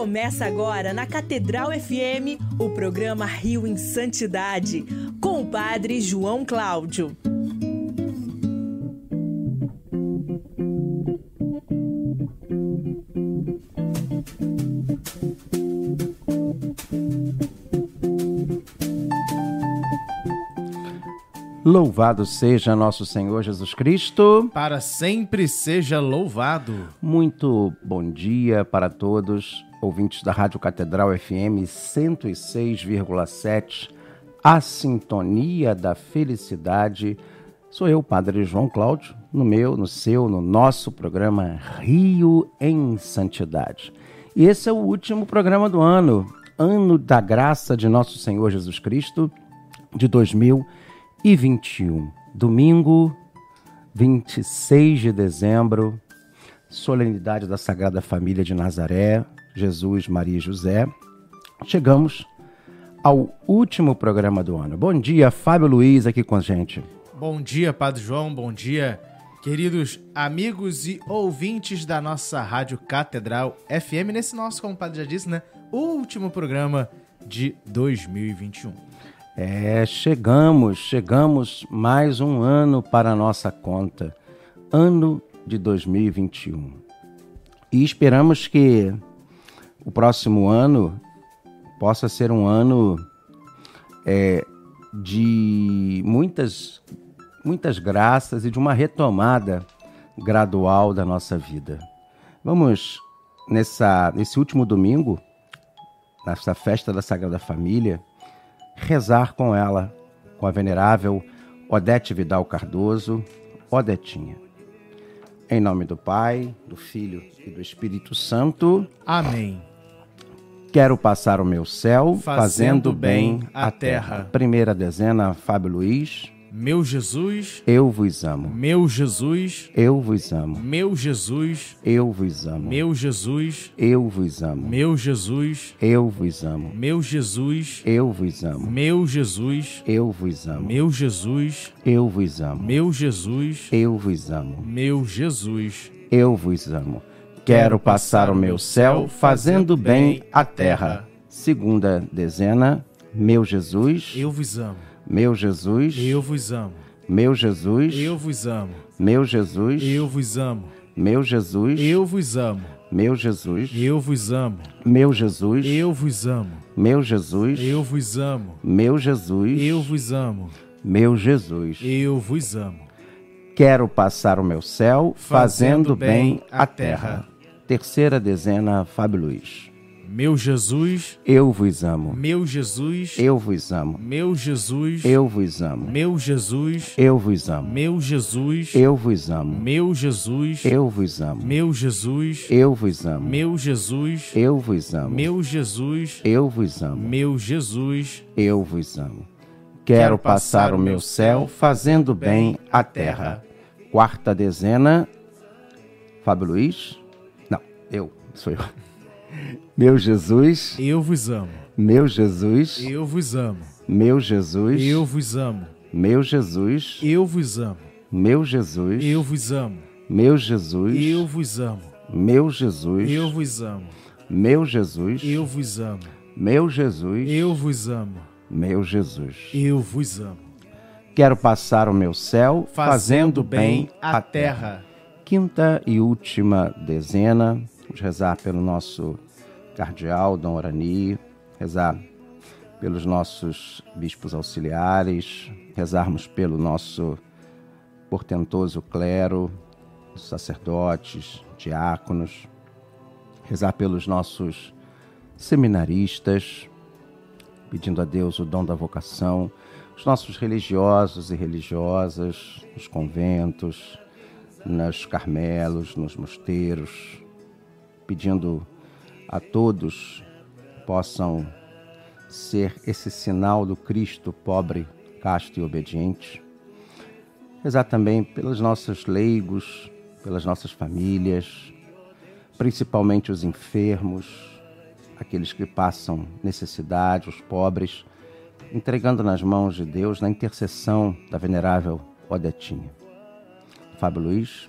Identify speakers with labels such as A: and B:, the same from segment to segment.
A: Começa agora na Catedral FM o programa Rio em Santidade, com o Padre João Cláudio.
B: Louvado seja nosso Senhor Jesus Cristo.
C: Para sempre seja louvado.
B: Muito bom dia para todos, ouvintes da Rádio Catedral FM 106,7, a sintonia da felicidade. Sou eu, Padre João Cláudio, no meu, no seu, no nosso programa Rio em Santidade. E esse é o último programa do ano, ano da graça de nosso Senhor Jesus Cristo, de 2020 e 21. Domingo, 26 de dezembro, solenidade da Sagrada Família de Nazaré, Jesus, Maria e José. Chegamos ao último programa do ano. Bom dia, Fábio Luiz aqui com a gente.
C: Bom dia, Padre João, bom dia, queridos amigos e ouvintes da nossa Rádio Catedral FM, nesse nosso, como o Padre já disse, né, último programa de 2021.
B: É, chegamos, chegamos mais um ano para a nossa conta, ano de 2021. E esperamos que o próximo ano possa ser um ano é, de muitas, muitas graças e de uma retomada gradual da nossa vida. Vamos, nessa, nesse último domingo, nessa festa da Sagrada Família, rezar com ela, com a venerável Odete Vidal Cardoso, Odetinha. Em nome do Pai, do Filho e do Espírito Santo.
C: Amém.
B: Quero passar o meu céu fazendo,
C: fazendo bem a terra.
B: terra. Primeira dezena, Fábio Luiz.
C: Meu Jesus,
B: Eu vos amo.
C: meu Jesus,
B: Eu vos amo.
C: meu Jesus,
B: Eu vos amo.
C: meu Jesus,
B: Eu vos amo.
C: meu Jesus,
B: Eu vos amo.
C: meu Jesus,
B: Eu vos amo.
C: meu Jesus,
B: Eu vos amo.
C: meu Jesus,
B: Eu vos amo.
C: meu Jesus,
B: Eu vos amo.
C: meu Jesus.
B: Eu vos amo. Quero passar o meu céu fazendo bem à terra. Segunda dezena, meu Jesus.
C: Eu vos amo.
B: Meu Jesus.
C: Eu vos amo.
B: Meu Jesus.
C: Eu vos amo.
B: Meu Jesus.
C: Eu vos amo.
B: Meu Jesus.
C: Eu vos amo.
B: Meu Jesus,
C: eu vos amo.
B: Meu Jesus,
C: eu vos amo.
B: Meu Jesus,
C: eu vos amo.
B: Meu Jesus,
C: eu vos amo.
B: Meu Jesus,
C: eu vos amo.
B: Quero passar o meu céu fazendo,
C: fazendo
B: bem a terra.
C: terra.
B: Terceira dezena, Fábio Luiz.
C: Meu Jesus,
B: Eu vos amo.
C: meu Jesus,
B: Eu vos amo.
C: meu Jesus,
B: Eu vos amo.
C: meu Jesus,
B: Eu vos amo.
C: meu Jesus,
B: Eu vos amo.
C: meu Jesus,
B: Eu vos amo.
C: meu Jesus,
B: Eu vos amo.
C: meu Jesus,
B: Eu vos amo.
C: meu Jesus,
B: Eu vos amo.
C: meu Jesus.
B: Eu vos amo. Quero passar o meu céu fazendo bem a terra. Quarta dezena. Fábio Luiz? Eu, sou eu. Meu Jesus,
C: Eu vos amo.
B: meu Jesus,
C: Eu vos amo.
B: meu Jesus,
C: Eu vos amo.
B: meu Jesus,
C: Eu vos amo.
B: meu Jesus,
C: Eu vos amo.
B: meu Jesus,
C: Eu vos amo.
B: meu Jesus,
C: Eu vos amo.
B: meu Jesus,
C: Eu vos amo.
B: meu Jesus,
C: Eu vos amo.
B: meu Jesus.
C: Eu vos amo.
B: Quero passar o meu céu
C: Fazendo bem a terra.
B: Quinta e última dezena, vamos rezar pelo nosso cardeal, Dom Orani, rezar pelos nossos bispos auxiliares, rezarmos pelo nosso portentoso clero, sacerdotes, diáconos, rezar pelos nossos seminaristas, pedindo a Deus o dom da vocação, os nossos religiosos e religiosas, nos conventos, nos carmelos, nos mosteiros, pedindo a todos possam ser esse sinal do Cristo pobre, casto e obediente. Rezar também pelos nossos leigos, pelas nossas famílias, principalmente os enfermos, aqueles que passam necessidade, os pobres, entregando nas mãos de Deus na intercessão da venerável Odetinha. Fábio Luiz.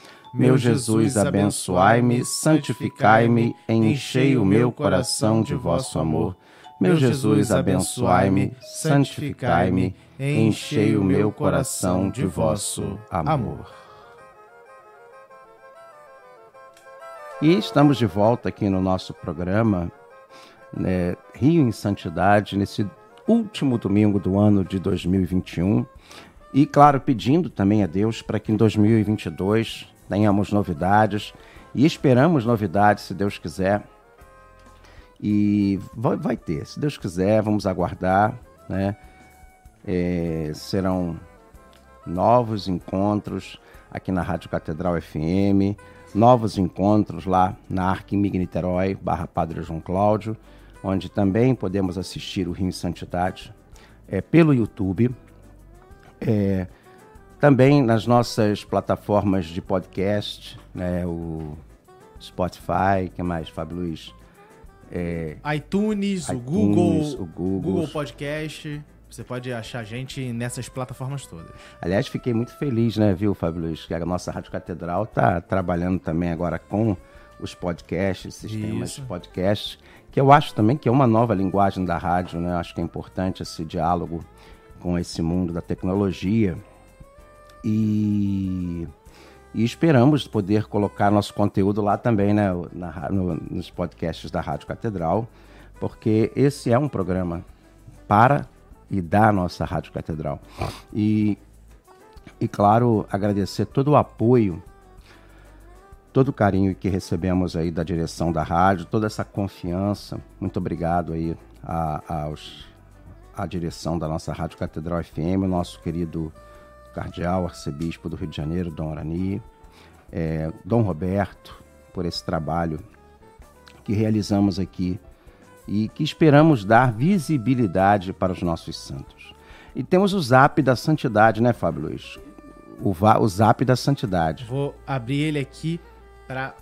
B: Meu Jesus, abençoai-me, santificai-me, enchei o meu coração de vosso amor. Meu Jesus, abençoai-me, santificai-me, enchei o meu coração de vosso amor. E estamos de volta aqui no nosso programa né, Rio em Santidade, nesse último domingo do ano de 2021. E, claro, pedindo também a Deus para que em 2022 tenhamos novidades e esperamos novidades, se Deus quiser. E vai, vai ter, se Deus quiser, vamos aguardar, né? É, serão novos encontros aqui na Rádio Catedral FM, novos encontros lá na Arquimig Niterói, barra Padre João Cláudio, onde também podemos assistir o Rio em Santidade é, pelo YouTube. É, também nas nossas plataformas de podcast, né, o Spotify, que mais, Fábio Luiz? É,
C: iTunes, o
B: iTunes,
C: Google,
B: o Google.
C: Google Podcast. Você pode achar a gente nessas plataformas todas.
B: Aliás, fiquei muito feliz, né, viu, Fábio Luiz, que a nossa Rádio Catedral está trabalhando também agora com os podcasts, sistemas
C: Isso.
B: de podcast, que eu acho também que é uma nova linguagem da rádio, né? Acho que é importante esse diálogo com esse mundo da tecnologia. E, e esperamos poder colocar nosso conteúdo lá também, né, na no- nos podcasts da Rádio Catedral, porque esse é um programa para e da nossa Rádio Catedral. E, e claro, agradecer todo o apoio, todo o carinho que recebemos aí da direção da rádio, toda essa confiança. Muito obrigado aí a, aos, à direção da nossa Rádio Catedral FM, o nosso querido cardeal, arcebispo do Rio de Janeiro, Dom Arani, é, Dom Roberto, por esse trabalho que realizamos aqui e que esperamos dar visibilidade para os nossos santos. E temos o Zap da Santidade, né, Fábio Luiz? O, o Zap da Santidade.
C: Vou abrir ele aqui para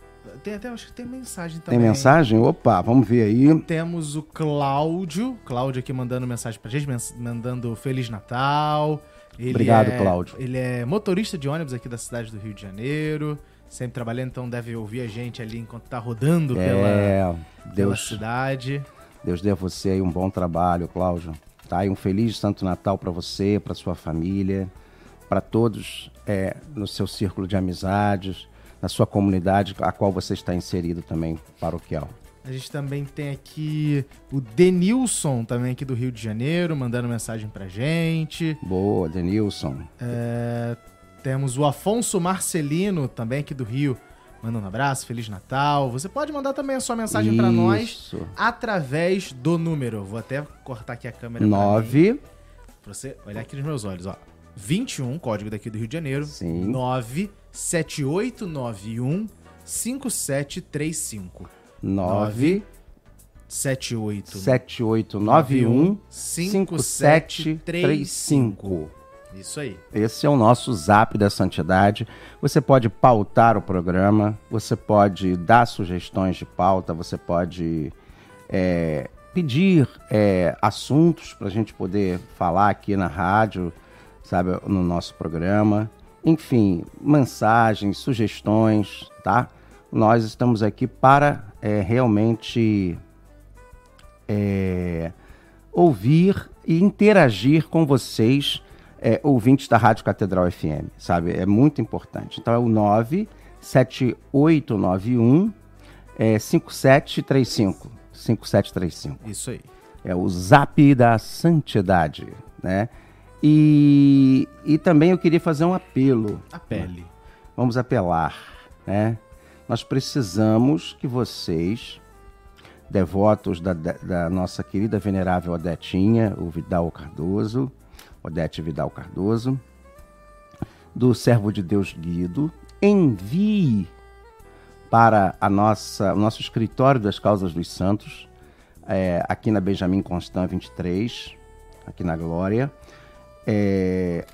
C: tem até acho que tem mensagem
B: Tem
C: também.
B: mensagem? Opa, vamos ver aí.
C: Temos o Cláudio, Cláudio aqui mandando mensagem pra gente, mandando Feliz Natal. Ele
B: Obrigado,
C: é-
B: Cláudio.
C: Ele é motorista de ônibus aqui da cidade do Rio de Janeiro, sempre trabalhando, então deve ouvir a gente ali enquanto tá rodando pela,
B: É,
C: pela
B: Deus,
C: cidade.
B: Deus dê a você aí um bom trabalho, Cláudio. Tá? E um feliz Santo Natal para você, para sua família, para todos é, no seu círculo de amizades, na sua comunidade, a qual você está inserido também, paroquial.
C: A gente também tem aqui o Denilson, também aqui do Rio de Janeiro, mandando mensagem pra gente.
B: Boa, Denilson.
C: É, temos o Afonso Marcelino, também aqui do Rio, mandando um abraço, Feliz Natal. Você pode mandar também a sua mensagem pra nós através do número. Vou até cortar aqui a câmera pra mim,
B: 9.
C: pra você olhar aqui nos meus olhos, ó. 21, código daqui do Rio de Janeiro.
B: Sim.
C: 97891 5735.
B: 9
C: 78
B: 7891
C: 5735.
B: 5735.
C: Isso aí.
B: Esse é o nosso zap da santidade. Você pode pautar o programa, você pode dar sugestões de pauta, você pode é, pedir é, assuntos para a gente poder falar aqui na rádio, sabe, no nosso programa. Enfim, mensagens, sugestões, tá? Nós estamos aqui para é, realmente é, ouvir e interagir com vocês, é, ouvintes da Rádio Catedral FM, sabe? É muito importante. Então é o 97891 é, 5735. 5735.
C: Isso aí.
B: É o Zap da Santidade, né? E, e também eu queria fazer um apelo.
C: A pele.
B: Vamos apelar, né? Nós precisamos que vocês, devotos da, da- nossa querida venerável Odetinha, o Vidal Cardoso, Odete Vidal Cardoso, do servo de Deus Guido, envie para a nossa, o nosso escritório das causas dos santos, é, aqui na Benjamin Constant 23, aqui na Glória, é,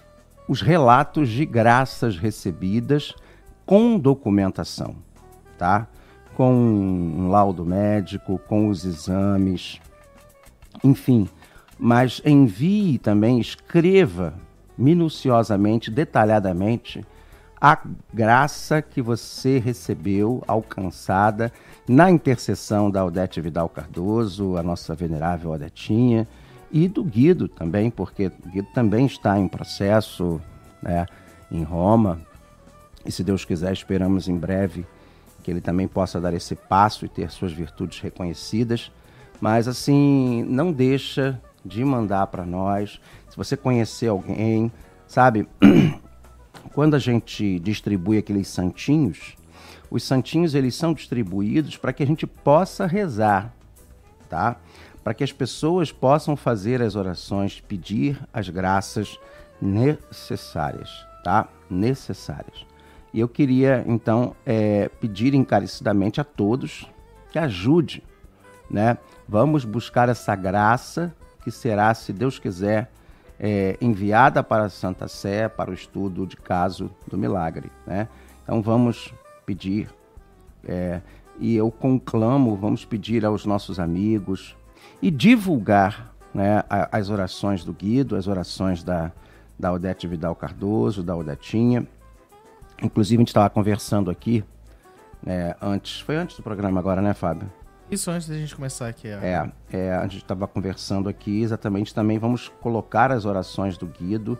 B: os relatos de graças recebidas com documentação, tá? Com um laudo médico, com os exames, enfim. Mas envie também, escreva minuciosamente, detalhadamente, a graça que você recebeu, alcançada na intercessão da Odete Vidal Cardoso, a nossa venerável Odetinha, e do Guido também, porque o Guido também está em processo né, em Roma. E se Deus quiser, esperamos em breve que ele também possa dar esse passo e ter suas virtudes reconhecidas. Mas assim, não deixa de mandar para nós. Se você conhecer alguém, sabe? Quando a gente distribui aqueles santinhos, os santinhos eles são distribuídos para que a gente possa rezar, tá? Para que as pessoas possam fazer as orações, pedir as graças necessárias, tá? Necessárias. E eu queria então é, pedir encarecidamente a todos que ajude, né? Vamos buscar essa graça que será, se Deus quiser, é, enviada para Santa Sé para o estudo de caso do milagre. Né? Então vamos pedir, é, e eu conclamo, vamos pedir aos nossos amigos e divulgar né, as orações do Guido, as orações da, da Odete Vidal Cardoso, da Odetinha. Inclusive, a gente estava conversando aqui né, antes, foi antes do programa agora, né, Fábio?
C: Isso antes da gente começar aqui. Ó.
B: É, é, a gente estava conversando aqui exatamente também. Vamos colocar as orações do Guido,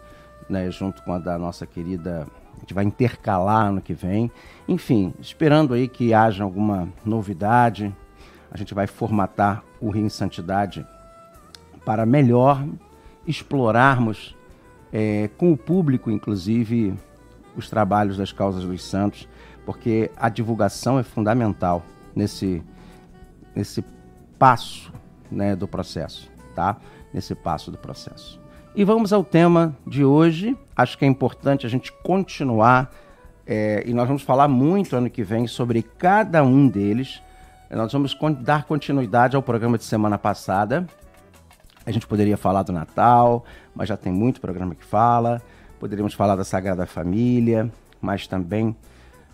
B: né, junto com a da nossa querida. A gente vai intercalar ano que vem. Enfim, esperando aí que haja alguma novidade, a gente vai formatar o Rio em Santidade para melhor explorarmos é, com o público, inclusive, os trabalhos das causas dos santos, porque a divulgação é fundamental nesse nesse passo né, do processo, tá? Nesse passo do processo. E vamos ao tema de hoje. Acho que é importante a gente continuar é, e nós vamos falar muito ano que vem sobre cada um deles. Nós vamos dar continuidade ao programa de semana passada. A gente poderia falar do Natal, mas já tem muito programa que fala. Poderíamos falar da Sagrada Família, mas também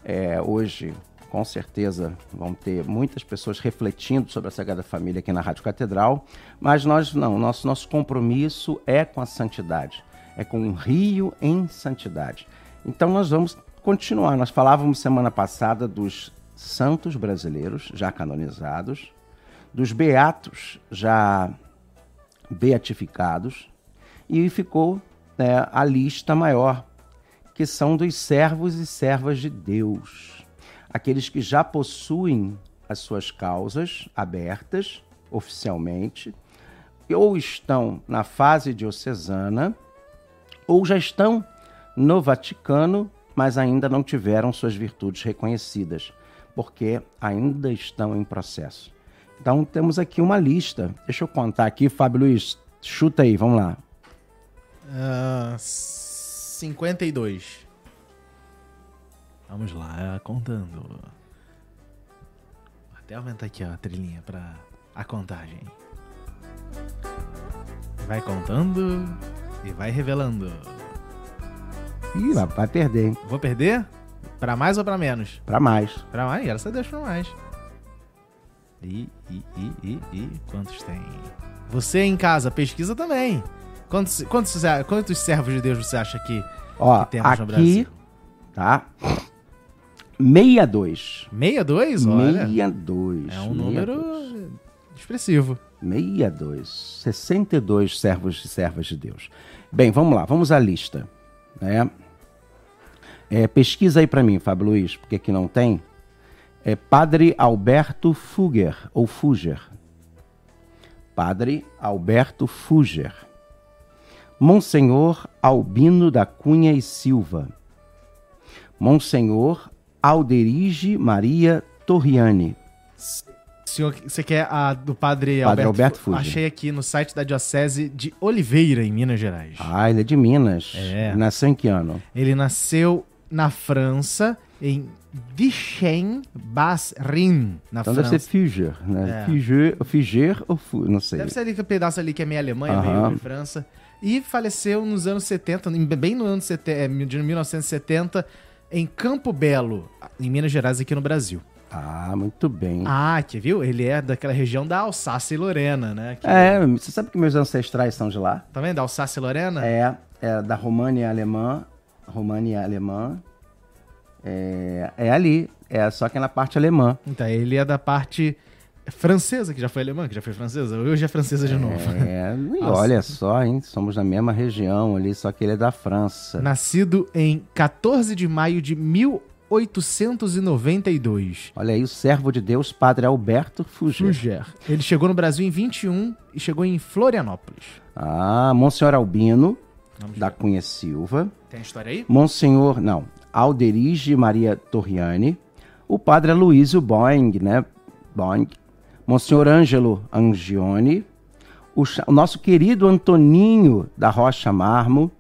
B: é, hoje com certeza vão ter muitas pessoas refletindo sobre a Sagrada Família aqui na Rádio Catedral, mas nós não, nosso, nosso compromisso é com a santidade, é com um rio em santidade. Então nós vamos continuar. Nós falávamos semana passada dos santos brasileiros já canonizados, dos beatos já beatificados, e ficou né, a lista maior, que são dos servos e servas de Deus aqueles que já possuem as suas causas abertas oficialmente, ou estão na fase diocesana, ou já estão no Vaticano, mas ainda não tiveram suas virtudes reconhecidas, porque ainda estão em processo. Então temos aqui uma lista. Deixa eu contar aqui, Fábio Luiz, chuta aí, vamos lá.
C: Uh, 52. Vamos lá, contando. Até aumentar aqui ó, a trilhinha para a contagem. Vai contando e vai revelando.
B: Ih, vai perder, hein?
C: Vou perder? Pra mais ou pra menos?
B: Pra mais.
C: Pra mais? Graças a Deus pra mais. E, e, e, e, e, quantos tem? Você em casa, pesquisa também. Quantos, quantos, quantos servos de Deus você acha que,
B: Ó, que temos aqui, no Brasil? Tá? 62.
C: 62? Olha.
B: 62.
C: É um 62. número expressivo.
B: 62. 62 servos e servas de Deus. Bem, vamos lá, vamos à lista. É, é, pesquisa aí para mim, Fábio Luiz, porque aqui não tem. É Padre Alberto Fugger, ou Fugger. Padre Alberto Fugger. Monsenhor Albino da Cunha e Silva. Monsenhor Alderige Maria Torriani.
C: Senhor, você quer a do padre,
B: padre Alberto, Alberto
C: Achei aqui no site da Diocese de Oliveira, em Minas Gerais.
B: Ah, ele é de Minas.
C: É.
B: Nasceu em que ano?
C: Ele nasceu na França em Vichem Basrin, na
B: Então
C: França.
B: deve ser Figer, né?
C: É.
B: Figer, Figer ou Fu, não sei.
C: Deve ser ali que pedaço ali que é meio Alemanha,
B: Aham.
C: meio França. E faleceu nos anos 70, em- bem no ano 70, é, de 1970, em Campo Belo, em Minas Gerais, aqui no Brasil.
B: Ah, muito bem.
C: Ah, que viu? Ele é daquela região da Alsácia e Lorena, né? Que-
B: É, você sabe que meus ancestrais são de lá?
C: Tá vendo? Alsácia e Lorena?
B: É, é da România alemã. România alemã. É, é ali. É só que é na parte alemã.
C: Então, ele é da parte francesa, que já foi alemã, que já foi francesa. Hoje é francesa de novo.
B: É, e olha só, hein? Somos da mesma região ali, só que ele é da França.
C: Nascido em 14 de maio de 1892.
B: Olha aí, o servo de Deus, Padre Alberto Fuger.
C: Fruger. Ele chegou no Brasil em 21 e chegou em Florianópolis.
B: Ah, Monsenhor Albino,
C: Vamos
B: da
C: ver.
B: Cunha Silva.
C: Tem a história aí?
B: Monsenhor, não, Alderige Maria Torriani, o padre Aloysio Boing, né? Boing, Monsenhor Ângelo Angione, o, o nosso querido Antoninho da Rocha Marmo.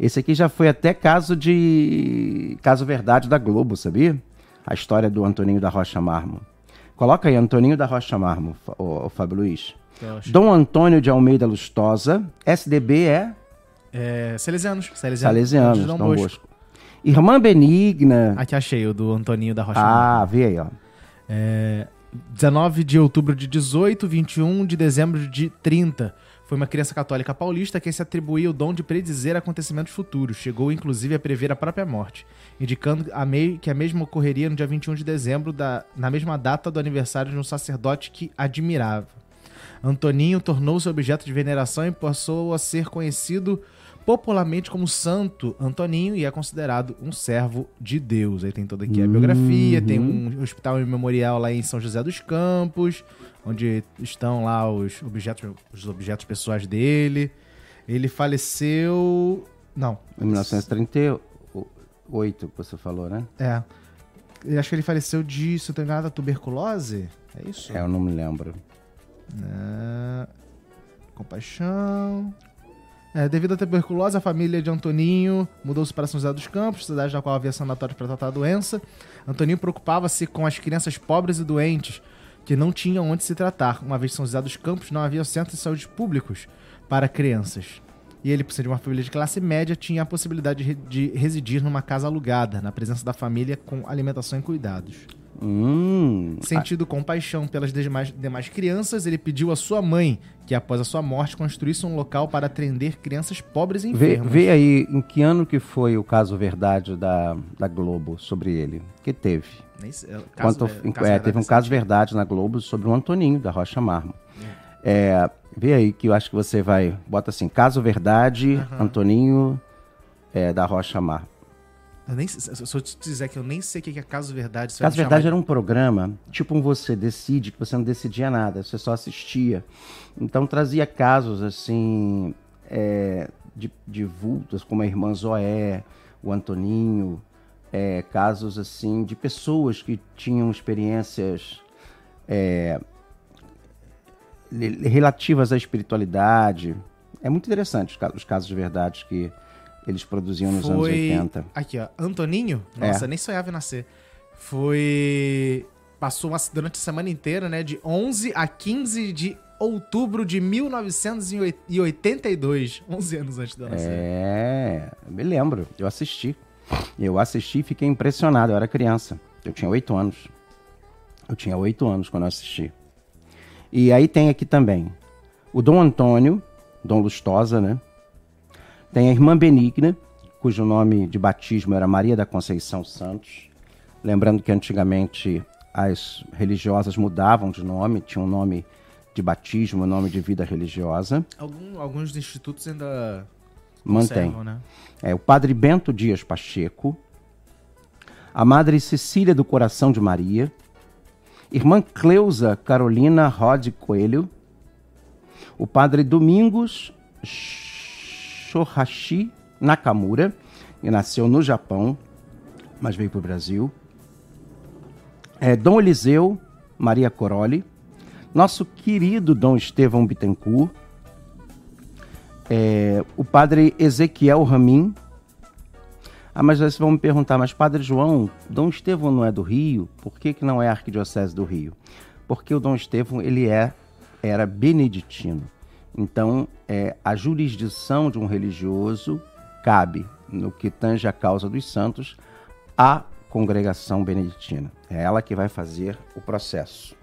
B: Esse aqui já foi até caso de. caso verdade da Globo, sabia? A história do Antoninho da Rocha Marmo. Coloca aí, Antoninho da Rocha Marmo, ô, ô Fábio Luiz. Dom Antônio de Almeida Lustosa, SDB é
C: É, Salesianos. Salesianos.
B: Salesianos, Dom
C: Dom
B: Bosco.
C: Bosco.
B: Irmã Benigna.
C: Aqui achei o do Antoninho da Rocha.
B: Ah, vê aí, ó.
C: É, 19 de outubro de 18, 21 de dezembro de 30. Foi uma criança católica paulista quem se atribuía o dom de predizer acontecimentos futuros. Chegou, inclusive, a prever a própria morte, indicando a mei- que a mesma ocorreria no dia 21 de dezembro, da- na mesma data do aniversário de um sacerdote que admirava. Antoninho tornou-se objeto de veneração e passou a ser conhecido popularmente como Santo Antoninho e é considerado um servo de Deus. Aí tem toda aqui a biografia, tem um hospital memorial lá em São José dos Campos, onde estão lá os objetos, os objetos pessoais dele. Ele faleceu. Não.
B: Em 1938, que você falou, né?
C: É. Eu acho que ele faleceu de, se não tô enganado, tuberculose. É isso?
B: É, eu não me lembro.
C: É, Compaixão. É, devido à tuberculose, a família de Antoninho mudou-se para São José dos Campos, cidade na qual havia sanatório para tratar a doença. Antoninho preocupava-se com as crianças pobres e doentes, que não tinham onde se tratar, uma vez São José dos Campos não havia centros de saúde públicos para crianças. E ele, por ser de uma família de classe média, tinha a possibilidade de residir numa casa alugada, na presença da família, com alimentação e cuidados.
B: Hum.
C: Sentido compaixão pelas demais, demais crianças, ele pediu à sua mãe que, após a sua morte, construísse um local para atender crianças pobres e
B: Vê,
C: enfermas.
B: vê aí em que ano que foi o caso verdade da, da Globo sobre ele. Que teve.
C: Nem sei, é, caso-
B: Quanto,
C: é, caso
B: é, teve um caso verdade na Globo sobre o Antoninho da Rocha Marmo. É, vê aí que eu acho que você vai. Bota assim: caso verdade, Antoninho é, da Rocha Marmo.
C: Nem, se eu te dizer que eu nem sei o que é caso verdade,
B: Caso Verdade
C: chamar
B: era um programa, tipo um Você Decide, que você não decidia nada, você só assistia. Então trazia casos assim, é, de, de vultos, como a irmã Zoé, o Antoninho, é, casos assim de pessoas que tinham experiências é, relativas à espiritualidade. É muito interessante os casos de verdade que eles produziam nos anos
C: Foi.
B: 80.
C: Aqui, ó. Antoninho?
B: É.
C: Nossa, nem sonhava em nascer. Foi. Passou uma- durante a semana inteira, né? De 11 a 15 de outubro de 1982. 11 anos antes de nascer.
B: É, me lembro, eu assisti. Eu assisti e fiquei impressionado, eu era criança. Eu tinha oito anos. Eu tinha oito anos quando eu assisti. E aí tem aqui também o Dom Antônio, Dom Lustosa, né? Tem a irmã Benigna, cujo nome de batismo era Maria da Conceição Santos. Lembrando que antigamente as religiosas mudavam de nome, tinham um nome de batismo, um nome de vida religiosa.
C: Algum- alguns institutos ainda
B: Mantém.
C: conservam, né?
B: É o padre Bento Dias Pacheco, a madre Cecília do Coração de Maria, irmã Cleusa Carolina Rod Coelho, o padre Domingos Shohashi Nakamura, que nasceu no Japão, mas veio para o Brasil, é, Dom Eliseu Maria Coroli, nosso querido Dom Estevão Bittencourt, é, o padre Ezequiel Ramin, Ah, mas vocês vão me perguntar, mas Padre João, Dom Estevão não é do Rio? Por que, que não é arquidiocese do Rio? Porque o Dom Estevão ele é, era beneditino. Então, é, a jurisdição de um religioso cabe, no que tange a causa dos santos, à congregação beneditina. É ela que vai fazer o processo.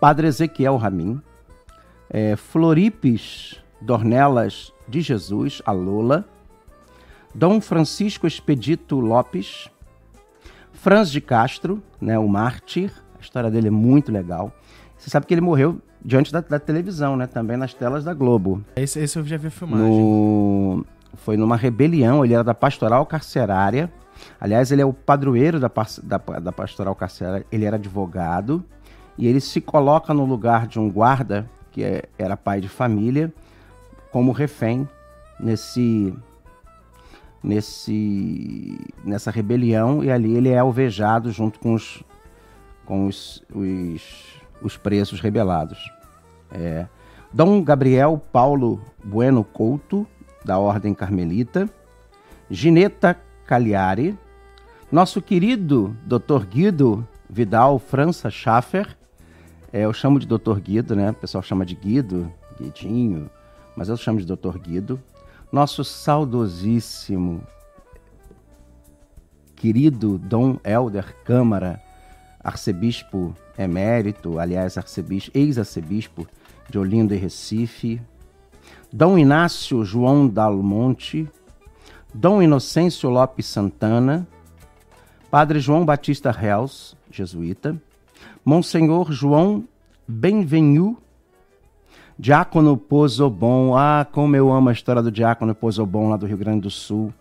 B: Padre Ezequiel Ramin, é, Floripes Dornelas de Jesus, a Lola, Dom Francisco Expedito Lopes, Franz de Castro, né, o mártir, a história dele é muito legal. Você sabe que ele morreu diante da, da televisão, né, também nas telas da Globo.
C: Esse, esse eu já vi a filmagem.
B: No, foi numa rebelião, ele era da pastoral carcerária. Aliás, ele é o padroeiro da, da, da pastoral carcerária, ele era advogado e ele se coloca no lugar de um guarda que é, era pai de família, como refém nesse nesse nessa rebelião e ali ele é alvejado junto com os com os, os, os presos rebelados. É. Dom Gabriel Paulo Bueno Couto, da Ordem Carmelita, Gineta Cagliari, nosso querido Dr. Guido Vidal França Schaffer, é, eu chamo de Dr. Guido, né? O pessoal chama de Guido, Guidinho, mas eu chamo de Dr. Guido. Nosso saudosíssimo, querido Dom Helder Câmara, arcebispo emérito, aliás, arcebispo, ex-arcebispo de Olinda e Recife. Dom Inácio João Dalmonte, Dom Inocêncio Lopes Santana, Padre João Batista Reus, jesuíta, Monsenhor João Benvenu, Diácono Pozobon. Ah, como eu amo a história do Diácono Pozobon lá do Rio Grande do Sul.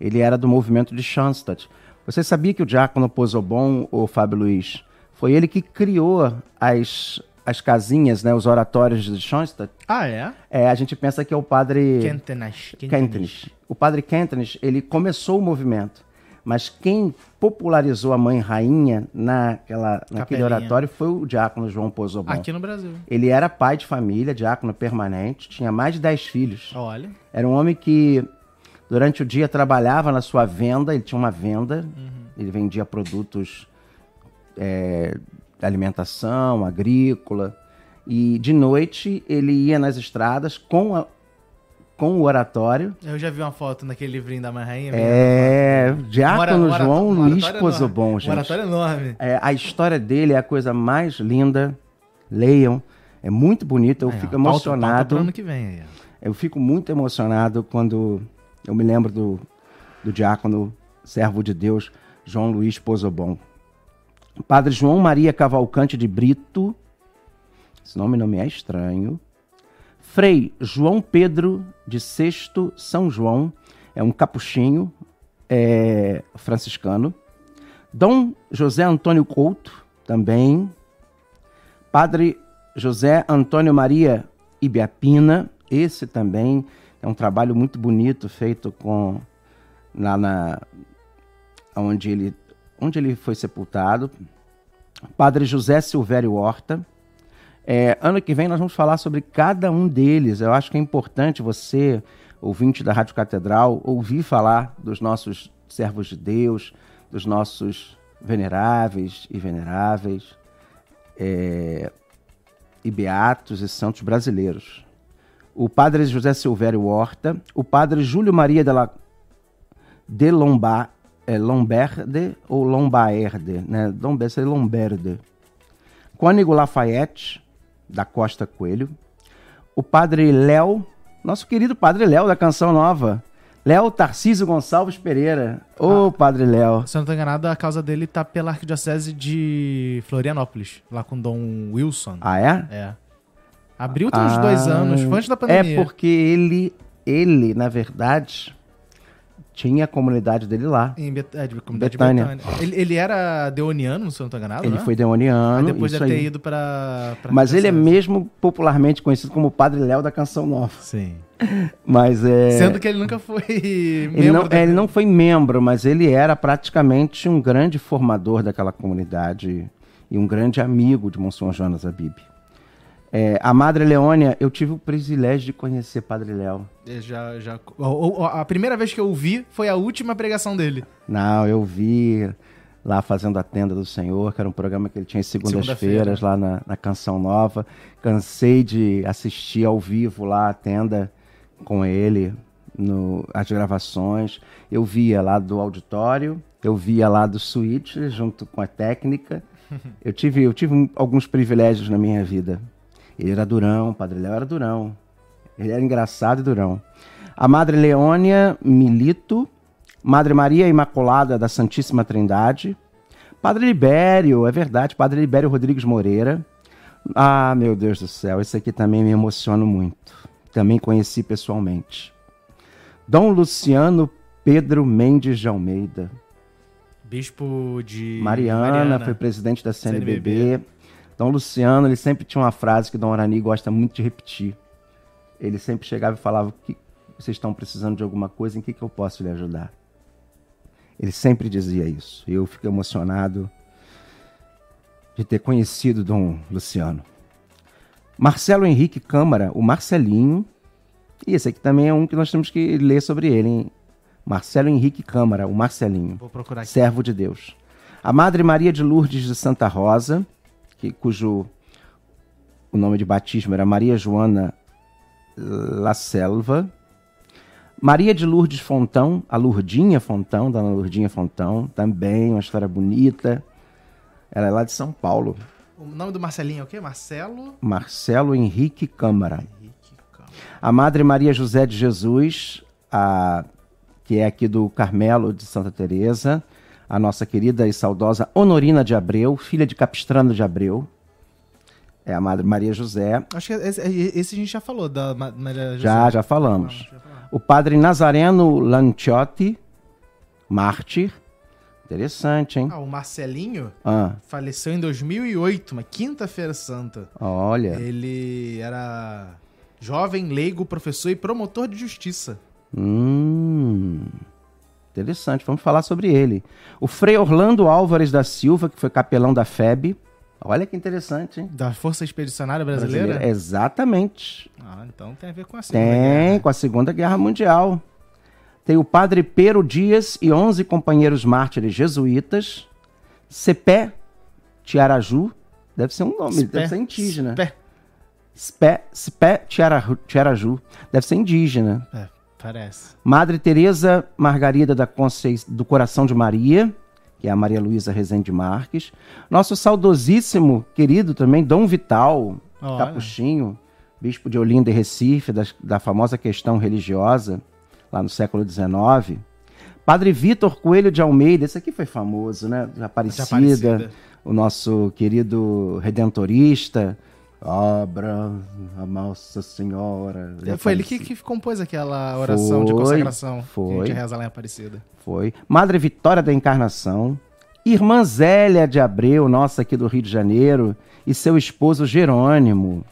B: Ele era do movimento de Schanstatt. Você sabia que o Diácono Pozobon, o Fábio Luiz, foi ele que criou as, as casinhas, né, os oratórios de Schoenstatt.
C: Ah, é?
B: É, a gente pensa que é o padre...
C: Kentenich.
B: Kentenich. O padre Kentenich, ele começou o movimento. Mas quem popularizou a mãe rainha naquela, naquele oratório foi o diácono João Pozobon.
C: Aqui no Brasil.
B: Ele era pai de família, diácono permanente, tinha mais de 10 filhos.
C: Olha.
B: Era um homem que durante o dia trabalhava na sua venda, ele tinha uma venda, uhum. ele vendia produtos é, alimentação, agrícola, e de noite ele ia nas estradas com a, com o oratório.
C: Eu já vi uma foto naquele livrinho da Mãe Rainha.
B: É, Diácono ora, João Luiz Pozobon, gente. Um
C: oratório enorme.
B: É, a história dele é a coisa mais linda. Leiam. É muito bonito. Eu é, fico emocionado.
C: Pauta ano que vem aí.
B: Eu fico muito emocionado quando eu me lembro do, do diácono, servo de Deus, João Luiz Pozobon. Padre João Maria Cavalcante de Brito. Esse nome não me é estranho Frei João Pedro de Sexto São João, é um capuchinho é, franciscano. Dom José Antônio Couto, também. Padre José Antônio Maria Ibiapina, esse também é um trabalho muito bonito feito com lá na onde ele onde ele foi sepultado. Padre José Silvério Horta, é, ano que vem nós vamos falar sobre cada um deles. Eu acho que é importante você, ouvinte da Rádio Catedral, ouvir falar dos nossos servos de Deus, dos nossos veneráveis e veneráveis, é, e beatos e santos brasileiros. O padre José Silvério Horta, o padre Júlio Maria de, la, de é, Lomberde ou Lombaerde, né? Lomberde, Lomberde. Cônigo Lafayette, da Costa Coelho. O padre Léo, nosso querido padre Léo da Canção Nova. Léo Tarcísio Gonçalves Pereira. Ô, ah, padre Léo.
C: Se eu não tô enganado, a causa dele tá pela Arquidiocese de Florianópolis, lá com Dom Wilson.
B: Ah, é?
C: É. Abriu tem uns ah, dois anos, foi antes da pandemia.
B: É porque ele, ele, na verdade, tinha a comunidade dele lá.
C: Em Bet é, de comunidade Betânia. Betânia. Ele, ele, era deoniano, se eu não estou enganado,
B: Ele
C: né?
B: foi deoniano.
C: Mas depois de ter aí. ido para...
B: Mas ele é mesmo popularmente conhecido como Padre Léo da Canção Nova.
C: Sim.
B: Mas é...
C: Sendo que ele nunca foi
B: ele não, da... ele não foi membro, mas ele era praticamente um grande formador daquela comunidade e um grande amigo de Monsenhor Jonas Abib. É, a Madre Leônia, eu tive o privilégio de conhecer Padre Léo.
C: Eu já, já... A primeira vez que eu o vi foi a última pregação dele.
B: Não, eu vi lá fazendo a tenda do Senhor, que era um programa que ele tinha às segundas-feiras lá na, na Canção Nova. Cansei de assistir ao vivo lá a tenda com ele, no, as gravações. Eu via lá do auditório, eu via lá do suíte, junto com a técnica. Eu tive, eu tive alguns privilégios na minha vida. Ele era durão, o Padre Léo era durão. Ele era engraçado e durão. A Madre Leônia Milito, Madre Maria Imaculada da Santíssima Trindade, Padre Libério, é verdade, Padre Libério Rodrigues Moreira. Ah, meu Deus do céu, esse aqui também me emociona muito. Também conheci pessoalmente. Dom Luciano Pedro Mendes de Almeida.
C: Bispo de
B: Mariana, foi presidente da CNBB.
C: CNBB.
B: Dom Luciano, ele sempre tinha uma frase que Dom Arani gosta muito de repetir. Ele sempre chegava e falava: que vocês estão precisando de alguma coisa, em que, que eu posso lhe ajudar? Ele sempre dizia isso. Eu fico emocionado de ter conhecido Dom Luciano. Marcelo Henrique Câmara, o Marcelinho. E esse aqui também é um que nós temos que ler sobre ele, hein? Marcelo Henrique Câmara, o Marcelinho
C: Vou procurar aqui.
B: servo de Deus. A Madre Maria de Lourdes de Santa Rosa, que, cujo o nome de batismo era Maria Joana La Selva. Maria de Lourdes Fontão, a Lourdinha Fontão, Dona Lourdinha Fontão, também uma história bonita. Ela é lá de São Paulo.
C: O nome do Marcelinho é o quê? Marcelo
B: Marcelo Henrique Câmara.
C: Henrique Câmara.
B: A Madre Maria José de Jesus, a, que é aqui do Carmelo de Santa Teresa, a nossa querida e saudosa Honorina de Abreu, filha de Capistrano de Abreu. É a Madre Maria José.
C: Acho que esse, esse a gente já falou da Ma- Maria José.
B: Já, já falamos.
C: Já falamos.
B: O padre Nazareno Lanciotti, mártir. Interessante, hein?
C: Ah, o Marcelinho
B: Ah,
C: faleceu em 2008, uma quinta-feira santa.
B: olha.
C: Ele era jovem, leigo, professor e promotor de justiça.
B: Hum, interessante, vamos falar sobre ele. O Frei Orlando Álvares da Silva, que foi capelão da FEB. Olha que interessante, hein?
C: Da Força Expedicionária Brasileira?
B: Exatamente.
C: Ah, então tem a ver com a Segunda
B: Tem,
C: Guerra.
B: com a Segunda Guerra Mundial. Tem o padre Pero Dias e 11 companheiros mártires jesuítas. Cepé Tiaraju. Deve ser um nome,
C: Spé-
B: deve ser indígena.
C: Spé.
B: Spé, Spé Tiaraju, Tiaraju. Deve ser indígena.
C: É, parece.
B: Madre Teresa Margarida da Concei... do Coração de Maria, que é a Maria Luísa Rezende Marques. Nosso saudosíssimo, querido também, Dom Vital
C: Olha.
B: Capuchinho, bispo de Olinda e Recife, das- da, famosa questão religiosa, lá no século XIX. Padre Vitor Coelho de Almeida, esse aqui foi famoso, né? Aparecida,
C: Aparecida.
B: o nosso querido redentorista. Abra a Nossa Senhora. de
C: Foi ele que, que compôs aquela oração de
B: Foi,
C: consagração que a
B: foi.
C: gente reza lá em Aparecida.
B: Foi. Madre Vitória da Encarnação. Irmã Zélia de Abreu, nossa aqui do Rio de Janeiro. E seu esposo Jerônimo.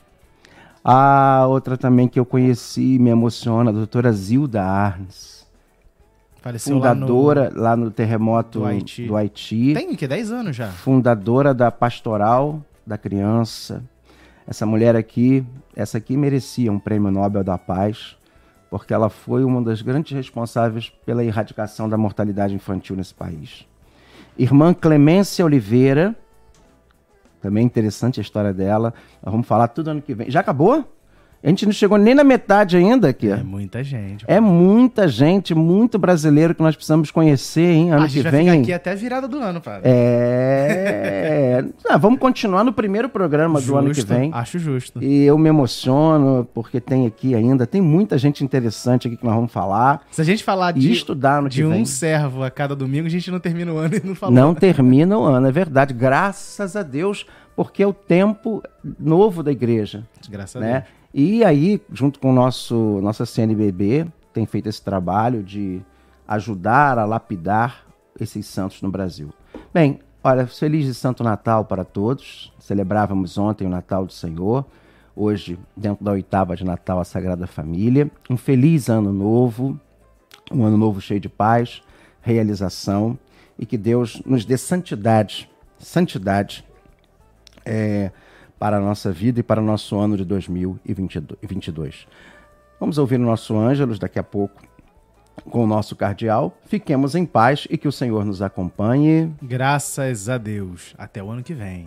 B: A outra também que eu conheci e me emociona, a doutora Zilda Arnes.
C: Faleceu lá
B: Fundadora lá no, terremoto
C: do Haiti.
B: do Haiti.
C: no... Tem o quê? 10 anos já.
B: Fundadora da Pastoral da Criança. Essa mulher aqui, essa aqui merecia um prêmio Nobel da Paz, porque ela foi uma das grandes responsáveis pela erradicação da mortalidade infantil nesse país. Irmã Clemência Oliveira, também interessante a história dela. Nós vamos falar tudo ano que vem. Já acabou? A gente não chegou nem na metade ainda aqui.
C: É muita gente.
B: É muita gente, muito brasileiro que nós precisamos conhecer, hein? Ano
C: a gente
B: que vem.
C: aqui até a virada do ano, padre.
B: É. Ah, vamos continuar no primeiro programa do ano que
C: Justo,
B: vem.
C: Acho justo.
B: E eu me emociono porque tem aqui ainda, tem muita gente interessante aqui que nós vamos falar
C: Se a gente falar de,
B: estudar no
C: de um servo a cada domingo, a gente não termina o ano e não falou.
B: Não termina o ano, é verdade. Graças a Deus, porque é o tempo novo da igreja.
C: Graças a
B: né?
C: Deus.
B: E aí, junto com o nosso nossa CNBB, tem feito esse trabalho de ajudar a lapidar esses santos no Brasil. Bem, olha, feliz e santo Natal para todos. Celebrávamos ontem o Natal do Senhor. Hoje, dentro da oitava de Natal, a Sagrada Família. Um feliz ano novo, um ano novo cheio de paz, realização e que Deus nos dê santidade, santidade, é, para a nossa vida e para o nosso ano de 2022. Vamos ouvir o nosso Ângelos daqui a pouco com o nosso cardeal. Fiquemos em paz e que o Senhor nos acompanhe.
C: Graças a Deus. Até o ano que vem.